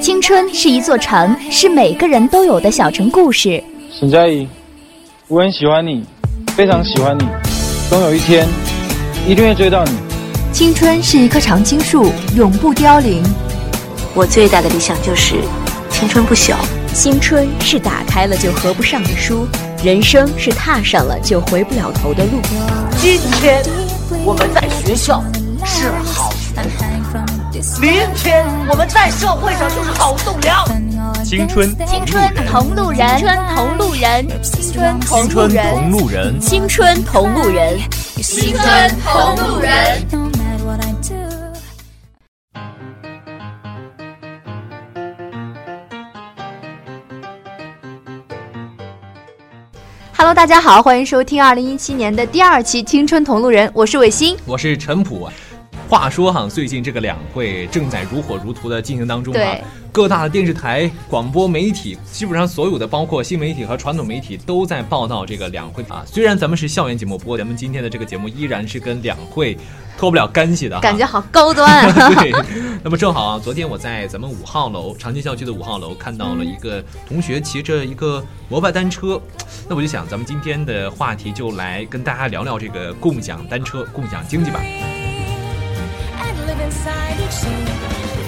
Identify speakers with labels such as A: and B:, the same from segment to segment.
A: 青春是一座城，是每个人都有的小城故事。
B: 沈佳宜，我很喜欢你，非常喜欢你，总有一天一定会追到你。
A: 青春是一棵常青树，永不凋零。
C: 我最大的理想就是青春不朽。
D: 青春是打开了就合不上的书，人生是踏上了就回不了头的路。
E: 今天我们在学校是好明天我们在社会上就是好栋梁。
F: 青春，
A: 青春同路人，青春同路人，青春
F: 同路人，
D: 青春同路人，
A: 青春同路人。Hello，大家好，欢迎收听二零一七年的第二期《青春同路人》，我是伟星，
F: 我是陈普。话说哈，最近这个两会正在如火如荼的进行当中啊，各大的电视台、广播媒体，基本上所有的包括新媒体和传统媒体都在报道这个两会啊。虽然咱们是校园节目，不过咱们今天的这个节目依然是跟两会。脱不了干系的，
A: 感觉好高端。
F: 对，那么正好啊，昨天我在咱们五号楼长青校区的五号楼看到了一个同学骑着一个摩拜单车，那我就想，咱们今天的话题就来跟大家聊聊这个共享单车、共享经济吧。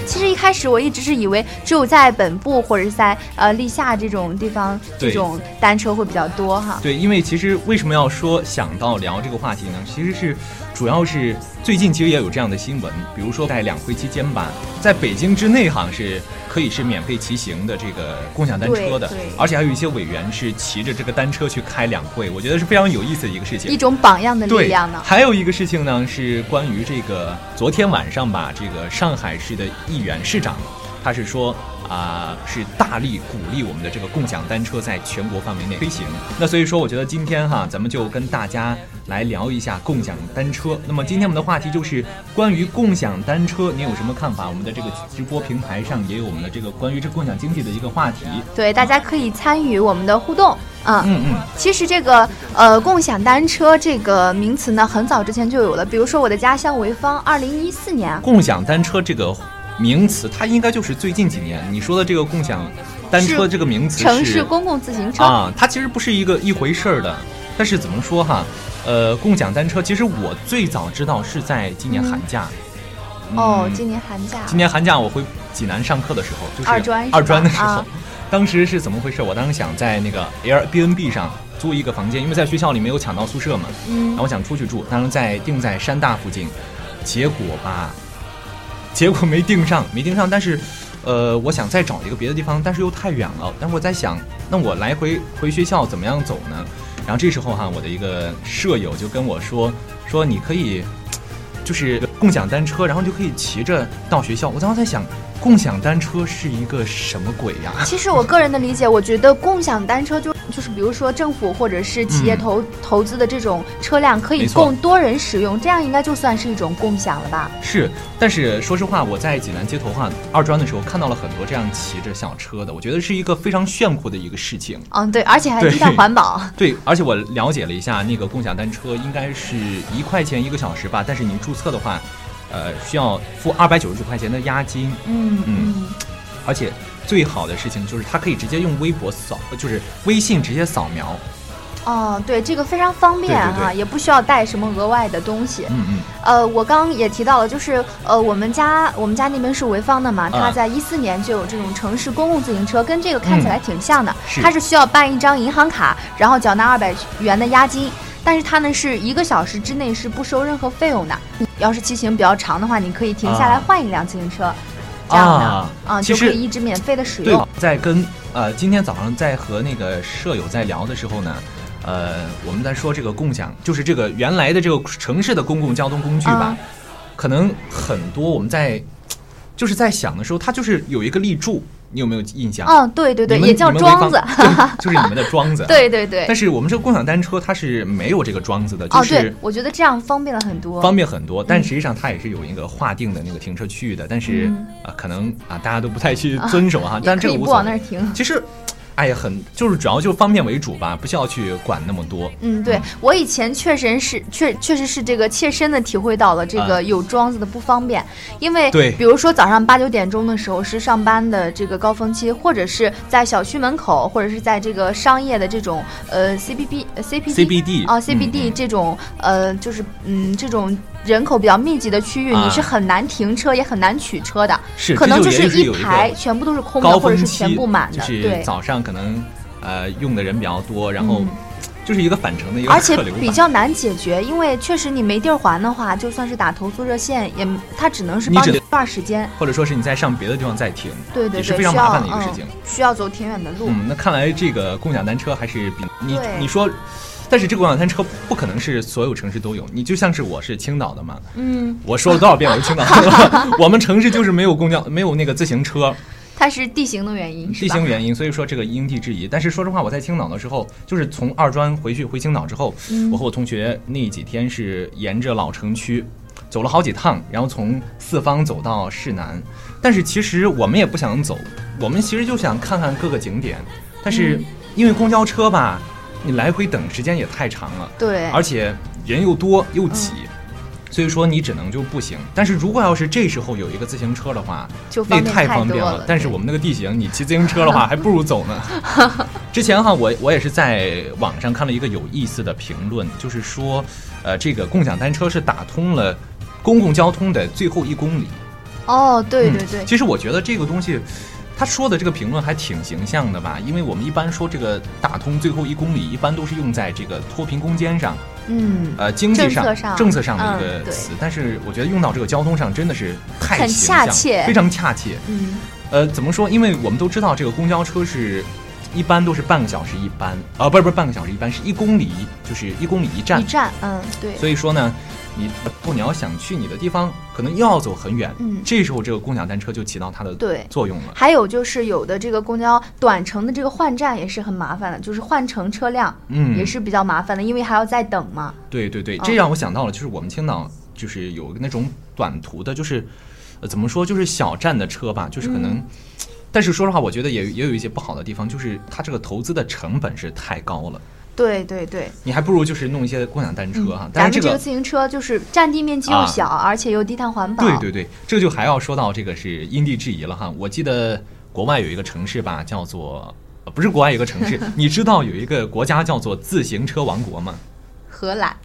A: 其实一开始我一直是以为只有在本部或者是在呃立夏这种地方，这种单车会比较多哈。
F: 对，因为其实为什么要说想到聊这个话题呢？其实是。主要是最近其实也有这样的新闻，比如说在两会期间吧，在北京之内好像是可以是免费骑行的这个共享单车的，而且还有一些委员是骑着这个单车去开两会，我觉得是非常有意思的一个事情，
A: 一种榜样的力量呢。
F: 还有一个事情呢是关于这个昨天晚上吧，这个上海市的议员市长，他是说。啊，是大力鼓励我们的这个共享单车在全国范围内推行。那所以说，我觉得今天哈，咱们就跟大家来聊一下共享单车。那么今天我们的话题就是关于共享单车，您有什么看法？我们的这个直播平台上也有我们的这个关于这共享经济的一个话题。
A: 对，大家可以参与我们的互动。
F: 嗯嗯嗯。
A: 其实这个呃，共享单车这个名词呢，很早之前就有了。比如说我的家乡潍坊，二零一四年，
F: 共享单车这个。名词，它应该就是最近几年你说的这个共享单车这个名词，
A: 城市公共自行车
F: 啊，它其实不是一个一回事儿的。但是怎么说哈，呃，共享单车，其实我最早知道是在今年寒假。
A: 哦，今年寒假。
F: 今年寒假我回济南上课的时候，就是
A: 二专
F: 二专的时候，当时是怎么回事？我当时想在那个 Airbnb 上租一个房间，因为在学校里没有抢到宿舍嘛，嗯，然后我想出去住，当时在定在山大附近，结果吧。结果没定上，没定上。但是，呃，我想再找一个别的地方，但是又太远了。但是我在想，那我来回回学校怎么样走呢？然后这时候哈，我的一个舍友就跟我说，说你可以，就是共享单车，然后就可以骑着到学校。我当时在想。共享单车是一个什么鬼呀？
A: 其实我个人的理解，我觉得共享单车就就是比如说政府或者是企业投投资的这种车辆，可以供多人使用，这样应该就算是一种共享了吧？
F: 是，但是说实话，我在济南街头哈二专的时候看到了很多这样骑着小车的，我觉得是一个非常炫酷的一个事情。
A: 嗯，对，而且还低碳环保。
F: 对，而且我了解了一下，那个共享单车应该是一块钱一个小时吧，但是您注册的话。呃，需要付二百九十九块钱的押金。
A: 嗯嗯，
F: 而且最好的事情就是它可以直接用微博扫，就是微信直接扫描。
A: 哦，对，这个非常方便哈，也不需要带什么额外的东西。
F: 嗯嗯。
A: 呃，我刚刚也提到了，就是呃，我们家我们家那边是潍坊的嘛，它在一四年就有这种城市公共自行车，跟这个看起来挺像的。它是需要办一张银行卡，然后缴纳二百元的押金。但是它呢是一个小时之内是不收任何费用的。要是骑行比较长的话，你可以停下来换一辆自行车，这样的啊，就可以一直免费的使用。
F: 在跟呃今天早上在和那个舍友在聊的时候呢，呃我们在说这个共享，就是这个原来的这个城市的公共交通工具吧，可能很多我们在就是在想的时候，它就是有一个立柱。你有没有印象？
A: 嗯，对对对，也叫庄子，
F: 就是你们的庄子。
A: 对对对。
F: 但是我们这个共享单车它是没有这个庄子的，就是。
A: 哦，对，我觉得这样方便了很多。
F: 方便很多，但实际上它也是有一个划定的那个停车区域的，但是啊，可能啊大家都不太去遵守哈。但这个
A: 不往那儿停。
F: 其实。哎呀，很就是主要就方便为主吧，不需要去管那么多。
A: 嗯，对我以前确实是确确实是这个切身的体会到了这个有桩子的不方便，因为
F: 对，
A: 比如说早上八九点钟的时候是上班的这个高峰期，或者是在小区门口，或者是在这个商业的这种呃 C B B C P
F: C B D
A: 啊 C B D 这种呃就是嗯这种。人口比较密集的区域，你是很难停车，也很难取车的。
F: 是，
A: 可能就
F: 是
A: 一排全部都是空的，或者是全部满
F: 的。对，早上可能呃用的人比较多，然后就是一个返程的一个
A: 而且比较难解决，因为确实你没地儿还的话，就算是打投诉热线，也它只能是帮
F: 你
A: 一段时间，
F: 或者说是你再上别的地方再停。
A: 对对对，
F: 是非常麻烦的一个事情，
A: 需要走挺远的路。
F: 嗯，那看来这个共享单车还是比你你说。但是这个共享单车不可能是所有城市都有，你就像是我是青岛的嘛，
A: 嗯，
F: 我说了多少遍我是青岛的，我们城市就是没有公交，没有那个自行车，
A: 它是地形的原因，
F: 地形原因，所以说这个因地制宜。但是说实话，我在青岛的时候，就是从二专回去回青岛之后，我和我同学那几天是沿着老城区走了好几趟，然后从四方走到市南。但是其实我们也不想走，我们其实就想看看各个景点，但是因为公交车吧。你来回等时间也太长了，
A: 对，
F: 而且人又多又挤，所以说你只能就步行。但是如果要是这时候有一个自行车的话，那太方便了。但是我们那个地形，你骑自行车的话 还不如走呢。之前哈，我我也是在网上看了一个有意思的评论，就是说，呃，这个共享单车是打通了公共交通的最后一公里。
A: 哦，对对对。
F: 其实我觉得这个东西。他说的这个评论还挺形象的吧？因为我们一般说这个打通最后一公里，一般都是用在这个脱贫攻坚上，
A: 嗯，
F: 呃，经济
A: 上
F: 政策上的一个词。但是我觉得用到这个交通上真的是太
A: 恰切，
F: 非常恰切。
A: 嗯，
F: 呃，怎么说？因为我们都知道这个公交车是一般都是半个小时一班，啊，不是不是半个小时一班，是一公里就是一公里一站，
A: 一站，嗯，对。
F: 所以说呢。你不，你要想去你的地方，可能又要走很远。
A: 嗯，
F: 这时候这个共享单车就起到它的
A: 对
F: 作用了。
A: 还有就是有的这个公交短程的这个换站也是很麻烦的，就是换乘车辆，
F: 嗯，
A: 也是比较麻烦的，因为还要再等嘛。
F: 对对对，这让我想到了，就是我们青岛就是有那种短途的，就是呃怎么说，就是小站的车吧，就是可能，但是说实话，我觉得也也有一些不好的地方，就是它这个投资的成本是太高了。
A: 对对对，
F: 你还不如就是弄一些共享单车哈。
A: 但是
F: 这
A: 个自行车就是占地面积又小，而且又低碳环保。
F: 对对对，这就还要说到这个是因地制宜了哈。我记得国外有一个城市吧，叫做不是国外有个城市，你知道有一个国家叫做自行车王国吗？
A: 荷兰。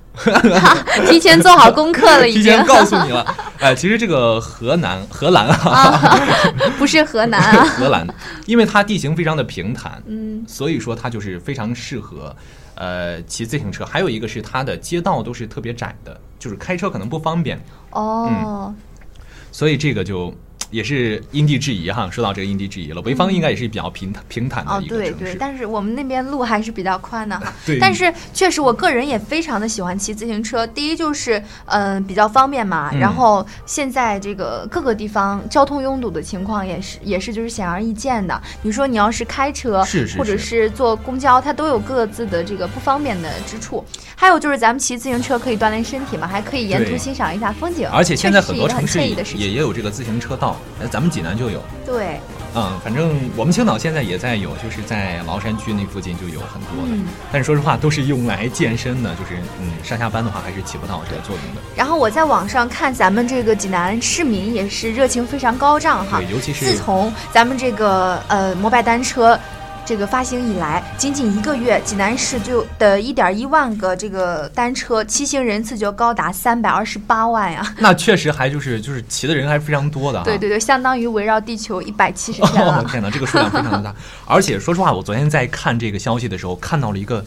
A: 提前做好功课了，已经
F: 提前告诉你了。哎，其实这个河南 荷兰啊，
A: 不是河南啊，
F: 荷兰，因为它地形非常的平坦，
A: 嗯，
F: 所以说它就是非常适合呃骑自行车。还有一个是它的街道都是特别窄的，就是开车可能不方便。
A: 哦，
F: 所以这个就。也是因地制宜哈，说到这个因地制宜了，潍坊应该也是比较平坦平坦的一
A: 个城市。哦，对对，但是我们那边路还是比较宽的哈。
F: 对。
A: 但是确实，我个人也非常的喜欢骑自行车。第一就是嗯比较方便嘛，然后现在这个各个地方交通拥堵的情况也是也是就是显而易见的。你说你要是开车，
F: 是是，
A: 或者是坐公交，它都有各自的这个不方便的之处。还有就是咱们骑自行车可以锻炼身体嘛，还可以沿途欣赏一下风景。
F: 而且现在很多城市也也有这个自行车道。哎，咱们济南就有。
A: 对，
F: 嗯，反正我们青岛现在也在有，就是在崂山区那附近就有很多的。但是说实话，都是用来健身的，就是嗯，上下班的话还是起不到这个作用的。
A: 然后我在网上看，咱们这个济南市民也是热情非常高涨哈。
F: 对，尤其是
A: 自从咱们这个呃摩拜单车。这个发行以来，仅仅一个月，济南市就的一点一万个这个单车骑行人次就高达三百二十八万呀！
F: 那确实还就是就是骑的人还是非常多的。
A: 对对对，相当于围绕地球一百七十 天了。
F: 天哪，这个数量非常的大！而且说实话，我昨天在看这个消息的时候，看到了一个，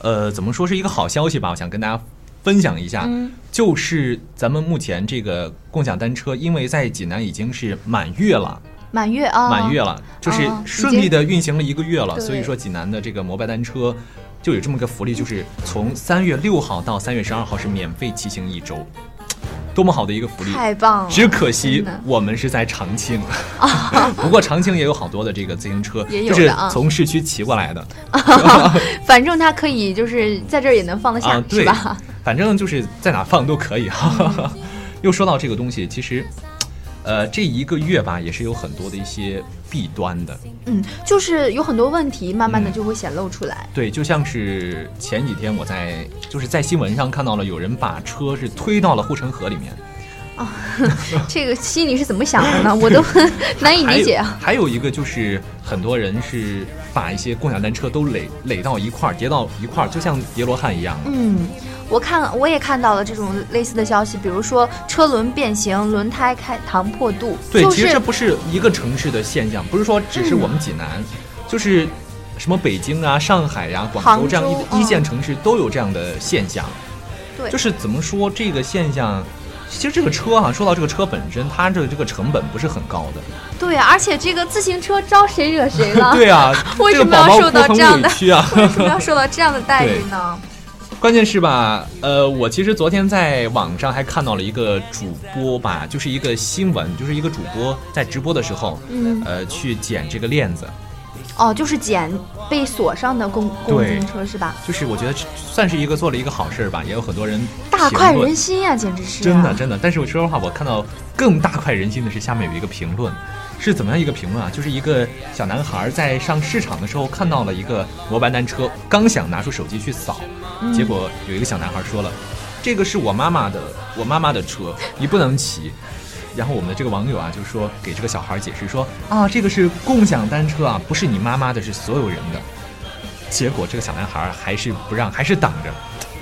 F: 呃，怎么说是一个好消息吧？我想跟大家分享一下，就是咱们目前这个共享单车，因为在济南已经是满月了。
A: 满月啊，
F: 满月了，就是顺利的运行了一个月了，所以说济南的这个摩拜单车就有这么个福利，就是从三月六号到三月十二号是免费骑行一周，多么好的一个福利！
A: 太棒了！
F: 只可惜我们是在长庆，不过长庆也有好多的这个自行车，就是从市区骑过来的。
A: 反正它可以就是在这儿也能放得下，
F: 是
A: 吧？
F: 反正就是在哪放都可以。又说到这个东西，其实。呃，这一个月吧，也是有很多的一些弊端的。
A: 嗯，就是有很多问题，慢慢的就会显露出来。
F: 对，就像是前几天我在就是在新闻上看到了有人把车是推到了护城河里面。
A: 啊，这个心里是怎么想的呢？我都 难以理解啊。
F: 还有一个就是很多人是把一些共享单车都垒垒到一块儿，叠到一块儿，就像叠罗汉一样。
A: 嗯。我看我也看到了这种类似的消息，比如说车轮变形、轮胎开膛破肚。
F: 对，其实这不是一个城市的现象，不是说只是我们济南，就是什么北京啊、上海呀、广州这样一一线城市都有这样的现象。
A: 对，
F: 就是怎么说这个现象？其实这个车哈，说到这个车本身，它的这个成本不是很高的。
A: 对啊，而且这个自行车招谁惹谁了？
F: 对啊，
A: 为什么要受到这样的？
F: 为
A: 什么要受到这样的待遇呢？
F: 关键是吧，呃，我其实昨天在网上还看到了一个主播吧，就是一个新闻，就是一个主播在直播的时候，嗯，呃，去捡这个链子。
A: 哦，就是捡被锁上的公公自行车是吧？
F: 就是我觉得算是一个做了一个好事吧，也有很多人
A: 大快人心呀，简直是
F: 真的真的。但是我说实话，我看到更大快人心的是下面有一个评论。是怎么样一个评论啊？就是一个小男孩在上市场的时候看到了一个摩拜单车，刚想拿出手机去扫，结果有一个小男孩说了：“这个是我妈妈的，我妈妈的车，你不能骑。”然后我们的这个网友啊，就说给这个小孩解释说：“啊，这个是共享单车啊，不是你妈妈的，是所有人的。”结果这个小男孩还是不让，还是挡着。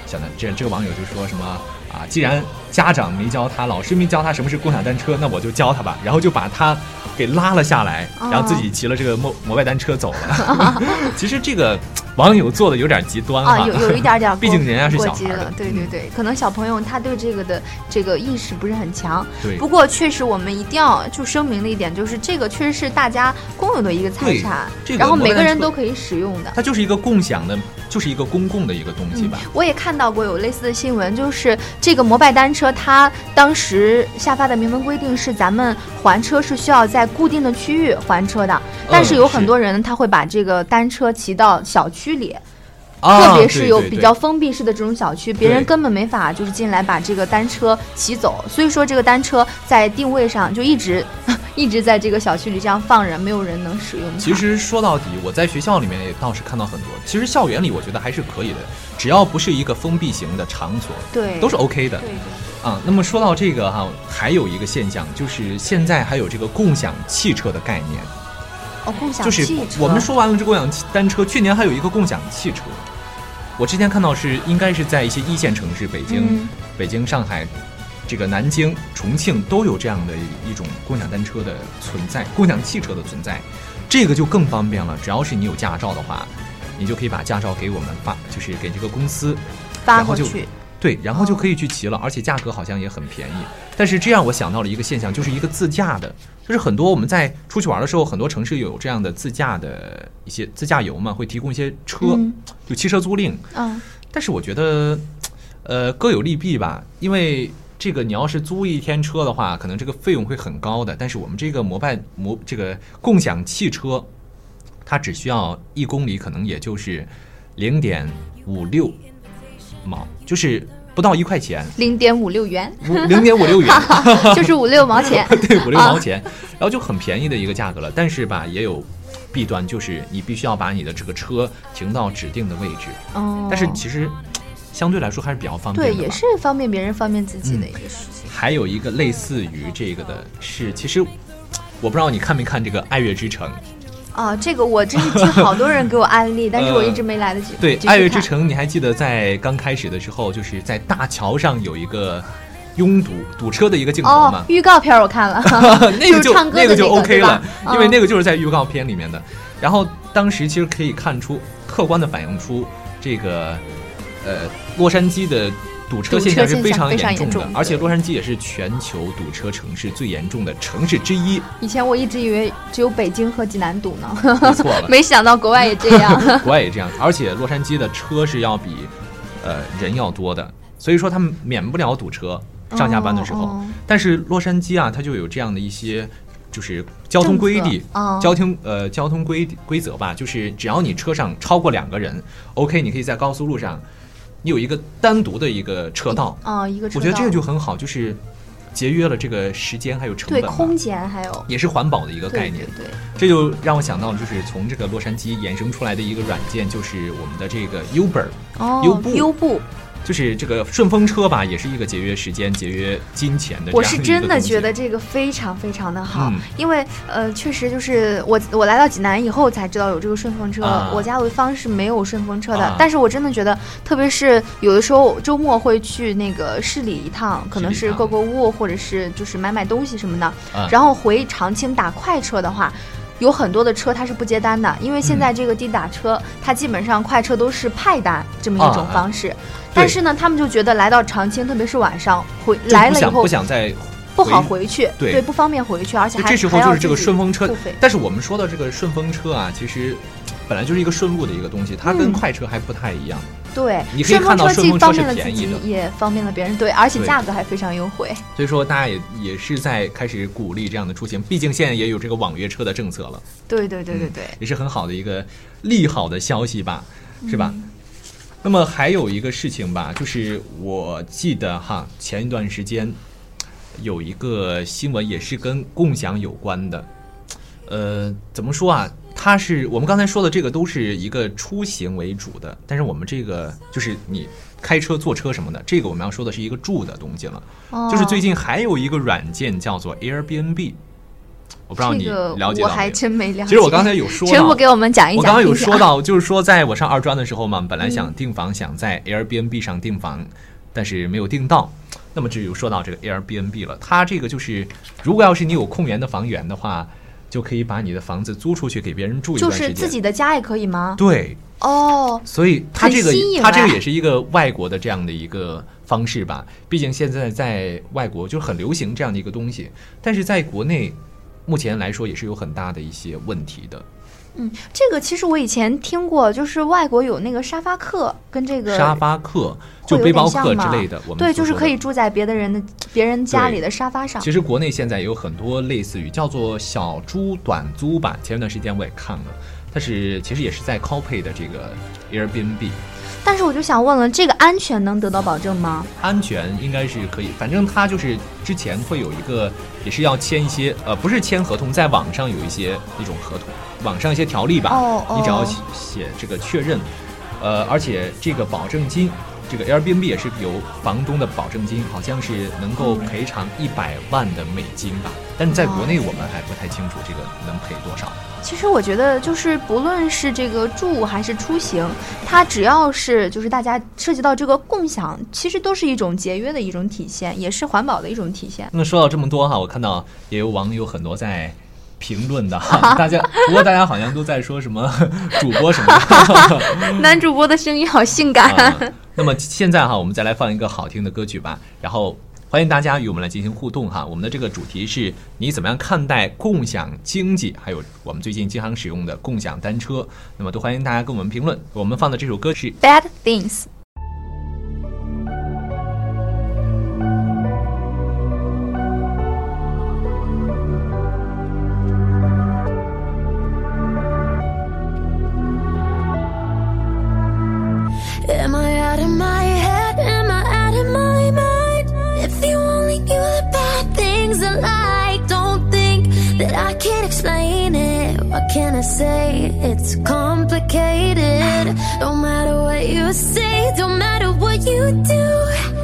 F: 小男这这个网友就说什么啊？既然家长没教他，老师没教他什么是共享单车，那我就教他吧。然后就把他。给拉了下来，然后自己骑了这个摩摩拜单车走了。其实这个网友做的有点极端
A: 啊，有有一点点，
F: 毕竟人家是小
A: 孩
F: 了。
A: 对对对，可能小朋友他对这个的这个意识不是很强。
F: 对。
A: 不过确实，我们一定要就声明的一点就是，这个确实是大家共有的一个财产，然后每个人都可以使用的。
F: 它就是一个共享的，就是一个公共的一个东西吧。
A: 我也看到过有类似的新闻，就是这个摩拜单车，它当时下发的明文规定是，咱们还车是需要在。固定的区域还车的，但是有很多人他会把这个单车骑到小区里，特别是有比较封闭式的这种小区，别人根本没法就是进来把这个单车骑走。所以说这个单车在定位上就一直一直在这个小区里这样放着，没有人能使用。
F: 其实说到底，我在学校里面也倒是看到很多。其实校园里我觉得还是可以的，只要不是一个封闭型的场所，
A: 对，
F: 都是 OK 的。
A: 对。
F: 啊，那么说到这个哈，还有一个现象，就是现在还有这个共享汽车的概念。
A: 哦，共享
F: 汽车。就是我们说完了这共享单车，去年还有一个共享汽车。我之前看到是应该是在一些一线城市，北京、北京、上海、这个南京、重庆都有这样的一种共享单车的存在，共享汽车的存在，这个就更方便了。只要是你有驾照的话，你就可以把驾照给我们发，就是给这个公司
A: 发过去。
F: 对，然后就可以去骑了，而且价格好像也很便宜。但是这样我想到了一个现象，就是一个自驾的，就是很多我们在出去玩的时候，很多城市有这样的自驾的一些自驾游嘛，会提供一些车，就汽车租赁。
A: 嗯。
F: 但是我觉得，呃，各有利弊吧。因为这个你要是租一天车的话，可能这个费用会很高的。但是我们这个摩拜摩这个共享汽车，它只需要一公里，可能也就是零点五六。毛就是不到一块钱，
A: 零点五六元，
F: 零点五六元，
A: 就是五六毛钱，
F: 对，五六毛钱，然后就很便宜的一个价格了。但是吧，也有弊端，就是你必须要把你的这个车停到指定的位置。哦，但是其实相对来说还是比较方便
A: 的，对，也是方便别人、方便自己的一个事情。
F: 还有一个类似于这个的是，其实我不知道你看没看这个《爱乐之城》。
A: 啊，这个我真是听好多人给我安利，但是我一直没来得及。
F: 对，《爱乐之城》，你还记得在刚开始的时候，就是在大桥上有一个拥堵堵车的一个镜头吗？
A: 预告片我看了，
F: 那个就
A: 那
F: 个就 OK 了，因为那个就是在预告片里面的。然后当时其实可以看出，客观的反映出这个呃洛杉矶的。堵车现象是非常严重的，而且洛杉矶也是全球堵车城市最严重的城市之一。
A: 以前我一直以为只有北京和济南堵呢，
F: 错了，
A: 没想到国外也这样。
F: 国外也这样，而且洛杉矶的车是要比呃人要多的，所以说他们免不了堵车上下班的时候。但是洛杉矶啊，它就有这样的一些就是交通规律、交通呃交通规规则吧，就是只要你车上超过两个人，OK，你可以在高速路上。你有一个单独的一个车道。
A: 啊，一个
F: 我觉得这个就很好，就是节约了这个时间还有成本，
A: 对空间还有。
F: 也是环保的一个概念。
A: 对，
F: 这就让我想到，就是从这个洛杉矶衍生出来的一个软件，就是我们的这个 Uber，
A: 哦，
F: 优步，
A: 优步。
F: 就是这个顺风车吧，也是一个节约时间、节约金钱的。
A: 我是真的觉得这个非常非常的好，因为呃，确实就是我我来到济南以后才知道有这个顺风车。我家潍坊是没有顺风车的，但是我真的觉得，特别是有的时候周末会去那个市里一趟，可能是购购物或者是就是买买东西什么的，然后回长青打快车的话。有很多的车它是不接单的，因为现在这个滴打车，它基本上快车都是派单这么一种方式。但是呢，他们就觉得来到长青，特别是晚上回来了以后，
F: 不想再
A: 不好回去，
F: 对，
A: 不方便回去，而且还
F: 这时候就是这个顺风车。但是我们说的这个顺风车啊，其实本来就是一个顺路的一个东西，它跟快车还不太一样。
A: 对，
F: 你可以看到顺风
A: 车是
F: 便宜的，
A: 也方便了别人，对，而且价格还非常优惠。
F: 所以说，大家也也是在开始鼓励这样的出行，毕竟现在也有这个网约车的政策了。
A: 对对对对对，
F: 也是很好的一个利好的消息吧，是吧？那么还有一个事情吧，就是我记得哈，前一段时间有一个新闻也是跟共享有关的，呃，怎么说啊？它是我们刚才说的这个都是一个出行为主的，但是我们这个就是你开车、坐车什么的，这个我们要说的是一个住的东西了。就是最近还有一个软件叫做 Airbnb，我不知道你了解
A: 我还真没了解。
F: 其实我刚才有说，
A: 全部给我们讲一讲。
F: 我刚刚有说到，就是说在我上二专的时候嘛，本来想订房，想在 Airbnb 上订房，但是没有订到。那么就有说到这个 Airbnb 了，它这个就是如果要是你有空源的房源的话。就可以把你的房子租出去给别人住一段
A: 时间，就是自己的家也可以吗？
F: 对，
A: 哦，
F: 所以它这个它这个也是一个外国的这样的一个方式吧。毕竟现在在外国就很流行这样的一个东西，但是在国内目前来说也是有很大的一些问题的。
A: 嗯，这个其实我以前听过，就是外国有那个沙发客，跟这个
F: 沙发客就背包客之类的，我们
A: 对，就是可以住在别的人的别人家里的沙发上。
F: 其实国内现在也有很多类似于叫做小猪短租吧，前一段时间我也看了，它是其实也是在 copy 的这个 Airbnb。
A: 但是我就想问了，这个安全能得到保证吗？
F: 安全应该是可以，反正他就是之前会有一个，也是要签一些，呃，不是签合同，在网上有一些那种合同，网上一些条例吧。
A: 哦
F: 哦。你只要写这个确认，呃，而且这个保证金，这个 Airbnb 也是有房东的保证金，好像是能够赔偿一百万的美金吧。但在国内我们还不太清楚这个能赔多少。
A: 其实我觉得，就是不论是这个住还是出行，它只要是就是大家涉及到这个共享，其实都是一种节约的一种体现，也是环保的一种体现。
F: 那说到这么多哈，我看到也有网友很多在评论的哈，大家不过大家好像都在说什么主播什么
A: 的，男主播的声音好性感。
F: 那么现在哈，我们再来放一个好听的歌曲吧，然后。欢迎大家与我们来进行互动哈，我们的这个主题是你怎么样看待共享经济，还有我们最近经常使用的共享单车，那么都欢迎大家跟我们评论。我们放的这首歌是《
A: Bad Things》。Can I say? It's complicated. No matter what you say, don't matter what you do.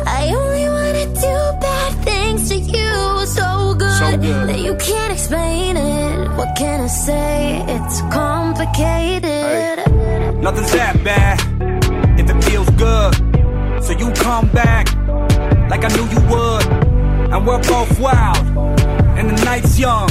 A: I only wanna do bad things to you. So good, so good. that you can't explain it. What can I say? It's complicated.
G: Hey, nothing's that bad if it feels good. So you come back like I knew you would. And we're both wild, and the night's young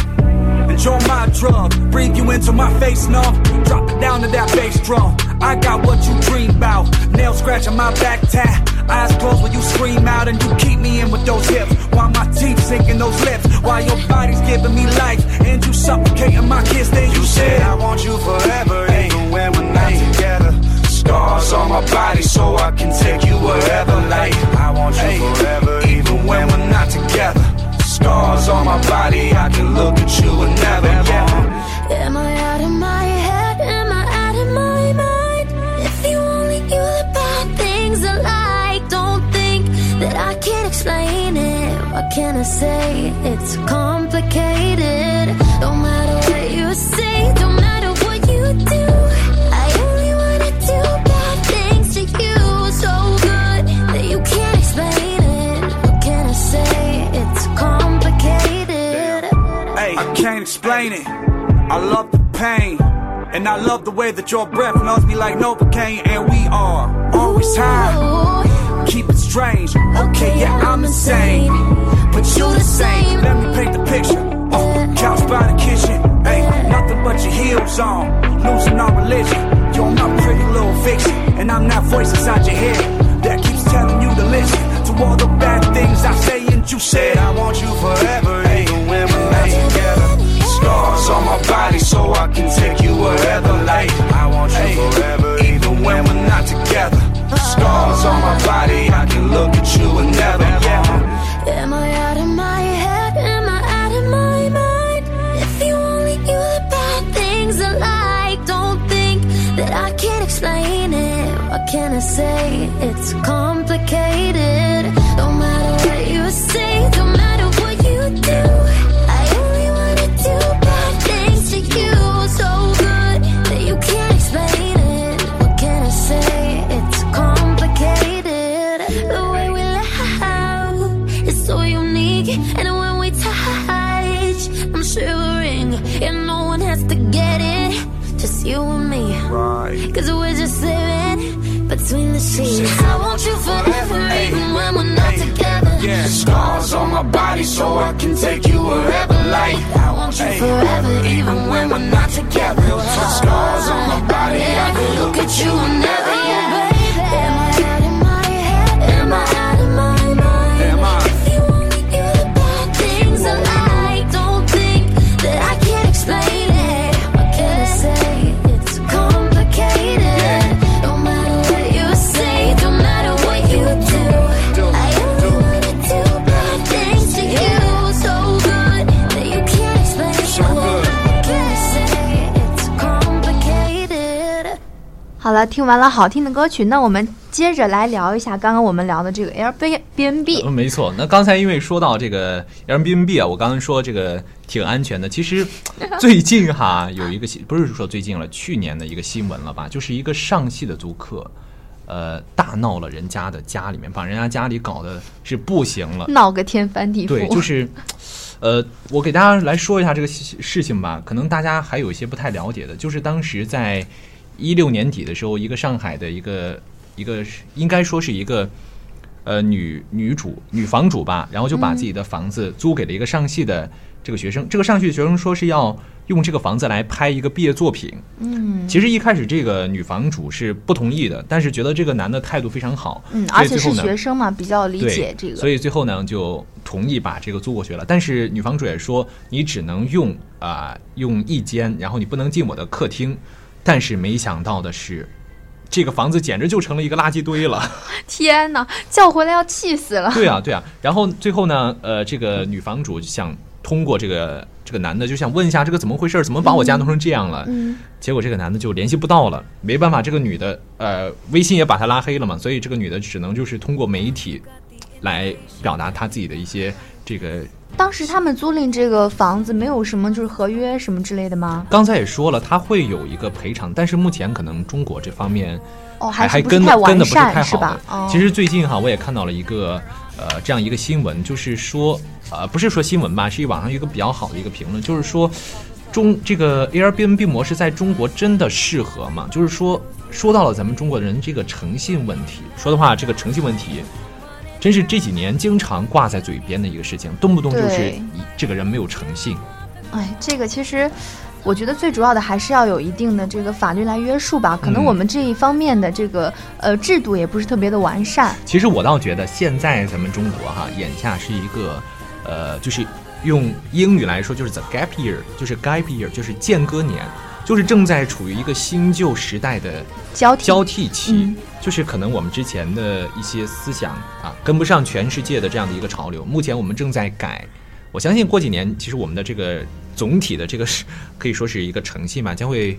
G: Enjoy my drug, breathe you into my face, no. Drop it down to that bass drum. I got what you dream about. Nail scratching my back tat. Eyes closed when you scream out and you keep me in with those hips. While my teeth sinking those lips. While your body's giving me life and you suffocating my kiss. Then you, you said, I want you forever, even when we're not together. Scars on my body so I can take you wherever. Like, I want you forever, even when we're not together scars on my body. I can look at you and never, yeah. Am I out of my head? Am I out of my mind? If you only knew the bad things I like, don't think that I can't explain it. What can I say?
H: It's complicated. Don't matter what you say, don't matter what you do. I only wanna do bad things to you. So good that you can't
G: explain it. What can I say? It's complicated. I can't explain it love the pain. And I love the way that your breath melts me like Novocaine. And we are always high. Keep it strange. Okay, yeah, I'm insane. But you the same. Let me paint the picture. Oh, couch by the kitchen. Hey, nothing but your heels on. Losing our religion. You're my pretty little fiction. And I'm that voice inside your head that keeps telling you to listen to all the bad things I say and you said. I want you forever, even when we're not together. Scars on my body so I can take you wherever. Like, I want you forever, even when we're not together. Scars on my body, I can look at you and never, yeah.
H: Am I out of my head? Am I out of my mind? If you only knew the bad things I like, don't think that I can't explain it. What can I say? It's complicated.
A: 听完了好听的歌曲，那我们接着来聊一下刚刚我们聊的这个 Airbnb。
F: 嗯，没错。那刚才因为说到这个 Airbnb 啊，我刚刚说这个挺安全的。其实最近哈有一个新，不是说最近了，去年的一个新闻了吧？就是一个上戏的租客，呃，大闹了人家的家里面，把人家家里搞得是不行了。
A: 闹个天翻地覆。
F: 对，就是，呃，我给大家来说一下这个事事情吧，可能大家还有一些不太了解的，就是当时在一六年底的时候，一个上海的一个一个应该说是一个呃女女主女房主吧，然后就把自己的房子租给了一个上戏的这个学生，这个上戏的学生说是要用这个房子来拍一个毕业作品。
A: 嗯
F: 其实一开始这个女房主是不同意的，但是觉得这个男的态度非常好，
A: 嗯，而且是学生嘛，比较理，解这个。
F: 所以最后呢就同意把这个租过去了。但是女房主也说，你只能用啊、用一间，然后你不能进我的客厅。但是没想到的是，这个房子简直就成了一个垃圾堆了。
A: 天哪，叫回来要气死了。
F: 对啊，对啊。然后最后呢，呃，这个女房主想通过这个这个男的，就想问一下这个怎么回事，怎么把我家弄成这样了？
A: 嗯
F: 结果这个男的就联系不到了，没办法，这个女的呃微信也把他拉黑了嘛，所以这个女的只能就是通过媒体来表达她自己的一些这个。
A: 当时他们租赁这个房子没有什么就是合约什么之类的吗？
F: 刚才也说了，他会有一个赔偿，但是目前可能中国这方面
A: 哦，
F: 还
A: 还
F: 跟跟的不是太
A: 善是吧
F: 好的？。
A: 哦，
F: 其实最近哈，我也看到了一个呃这样一个新闻，就是说呃不是说新闻吧，是网上一个比较好的一个评论，就是说中这个 Airbnb 模式在中国真的适合吗？就是说说到了咱们中国人这个诚信问题，说的话这个诚信问题。真是这几年经常挂在嘴边的一个事情，动不动就是这个人没有诚信。
A: 哎，这个其实。我觉得最主要的还是要有一定的这个法律来约束吧，可能
F: 嗯
A: 我们这一方面的这个呃制度也不是特别的完善。
F: 其实我倒觉得现在咱们中国哈，眼下是一个，呃，就是用英语来说就是 the gap year，就是 gap year，就是间隔年，就是正在处于一个新旧时代的
A: 交替。
F: 交替期，
A: 嗯。
F: 就是可能我们之前的一些思想啊跟不上全世界的这样的一个潮流，目前我们正在改。我相信过几年，其实我们的这个总体的这个是可以说是一个诚信吧，将会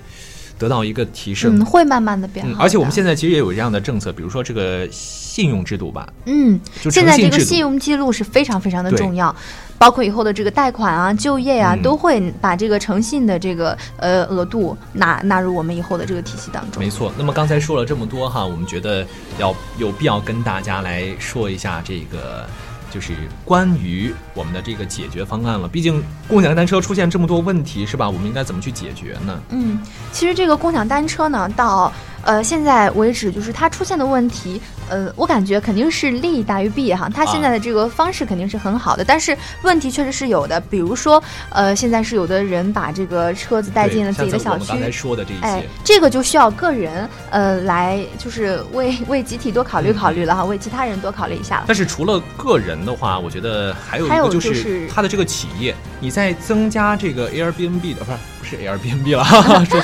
F: 得到一个提升。
A: 嗯，会慢慢的变好的、，
F: 嗯而且我们现在其实也有这样的政策，比如说这个信用制度吧，
A: 嗯，
F: 就
A: 现在这个
F: 诚信制度
A: 信用记录是非常非常的重要，包括以后的这个贷款啊、就业啊，
F: 嗯
A: 都会把这个诚信的这个呃额度纳纳入我们以后的这个体系当中
F: 没。错。那么刚才说了这么多哈，我们觉得要有必要跟大家来说一下这个就是关于我们的这个解决方案了。毕竟共享单车出现这么多问题，是吧？我们应该怎么去解决呢？
A: 嗯，其实这个共享单车呢，到呃现在为止，就是它出现的问题，呃，我感觉肯定是利大于弊哈。它现在的这个方式肯定是很好的，但是问题确实是有的。比如说，呃，现在是有的人把这个车子带进了自己的小区，
F: 刚才说的这些，
A: 哎，这个就需要个人呃来，就是为为集体多考虑考虑了哈，为其他人多考虑一下了。
F: 但是除了个人的话，我觉得还有一个就是它的这个企业，你在增加这个 Airbnb 的不是不是 Airbnb 了，说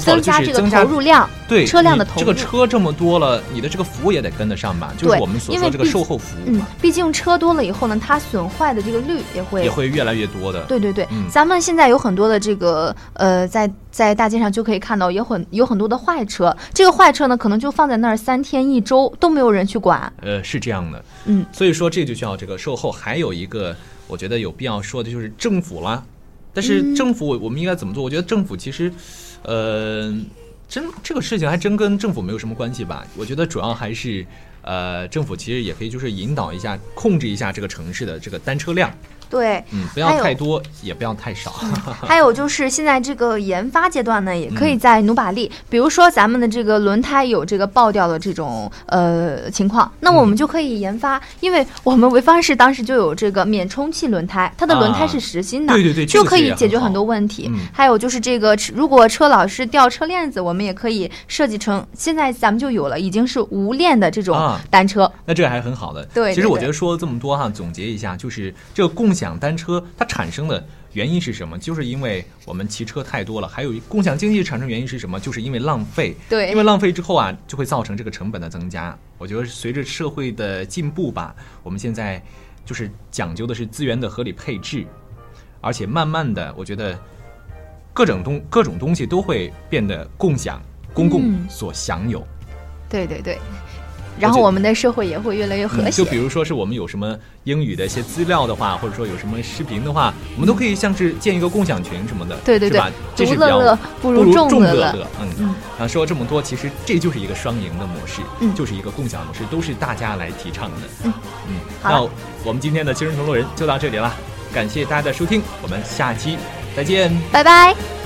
F: 增加
A: 投入量，
F: 对
A: 车辆的投入。
F: 这个车这么多了，你的这个服务也得跟得上吧？就是我们所说这个售后服务
A: 嗯，毕竟车多了以后呢，它损坏的这个率也会
F: 也会越来越多的。
A: 对对对，咱们现在有很多的这个呃，在在大街上就可以看到，有很有很多的坏车。这个坏车呢，可能就放在那儿三天一周都没有人去管。
F: 呃，是这样的，
A: 嗯，
F: 所以说这就需要这个售后。还有一个，我觉得有必要说的就是政府了。但是政府，我们应该怎么做？我觉得政府其实，呃，真这个事情还真跟政府没有什么关系吧。我觉得主要还是，呃，政府其实也可以就是引导一下，控制一下这个城市的这个单车量。
A: 对，
F: 嗯，不要太多，也不要太少。
A: 还有就是现在这个研发阶段呢，也可以再努把力。比如说咱们的这个轮胎有这个爆掉的这种呃情况，那我们就可以研发，因为我们潍坊市当时就有这个免充气轮胎，它的轮胎是实心的，
F: 对对对，
A: 就可以解决很多问题。还有就是这个，如果车老是掉车链子，我们也可以设计成，现在咱们就有了，已经是无链的这种单车。
F: 那这个还很好的。
A: 对，
F: 其实我觉得说了这么多哈，总结一下，就是这个共享。共享单车它产生的原因是什么？就是因为我们骑车太多了。还有共享经济产生原因是什么？就是因为浪费。
A: 对，
F: 因为浪费之后啊，就会造成这个成本的增加。我觉得随着社会的进步吧，我们现在就是讲究的是资源的合理配置，而且慢慢的，我觉得各种东各种东西都会变得共享、公共所享有。
A: 对对对。然后我们的社会也会越来越和谐。
F: 就比如说是我们有什么英语的一些资料的话，或者说有什么视频的话，我们都可以像是建一个共享群什么的，
A: 对对对，
F: 这是
A: 乐乐
F: 不如
A: 众
F: 乐
A: 乐。
F: 嗯嗯。啊，说了这么多，其实这就是一个双赢的模式，嗯就是一个共享模式，都是大家来提倡的。
A: 嗯
F: 嗯。那我们今天的《青春同路人》就到这里了，感谢大家的收听，我们下期再见，
A: 拜拜。